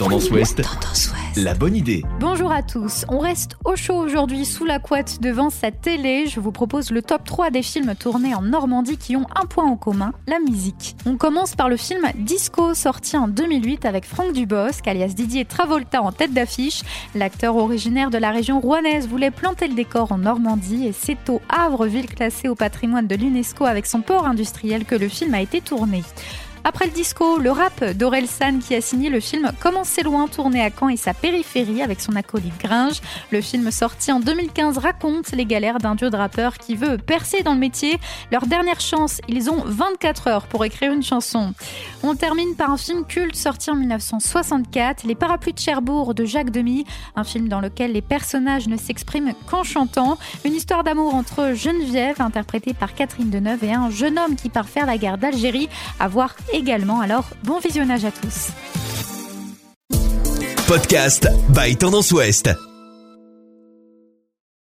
Tendance Ouest. La bonne idée. Bonjour à tous. On reste au chaud aujourd'hui sous la couette devant sa télé. Je vous propose le top 3 des films tournés en Normandie qui ont un point en commun, la musique. On commence par le film Disco sorti en 2008 avec Franck Dubosc, alias Didier Travolta en tête d'affiche. L'acteur originaire de la région rouennaise voulait planter le décor en Normandie et c'est au Havre, ville classée au patrimoine de l'UNESCO avec son port industriel que le film a été tourné. Après le disco, le rap d'Orelsan qui a signé le film Comment loin, tourné à Caen et sa périphérie avec son acolyte Gringe. Le film sorti en 2015 raconte les galères d'un duo de rappeurs qui veut percer dans le métier. Leur dernière chance, ils ont 24 heures pour écrire une chanson. On termine par un film culte sorti en 1964, Les Parapluies de Cherbourg de Jacques Demy, un film dans lequel les personnages ne s'expriment qu'en chantant. Une histoire d'amour entre Geneviève, interprétée par Catherine Deneuve, et un jeune homme qui part faire la guerre d'Algérie, à voir également. Alors, bon visionnage à tous. Podcast by Tendance Ouest.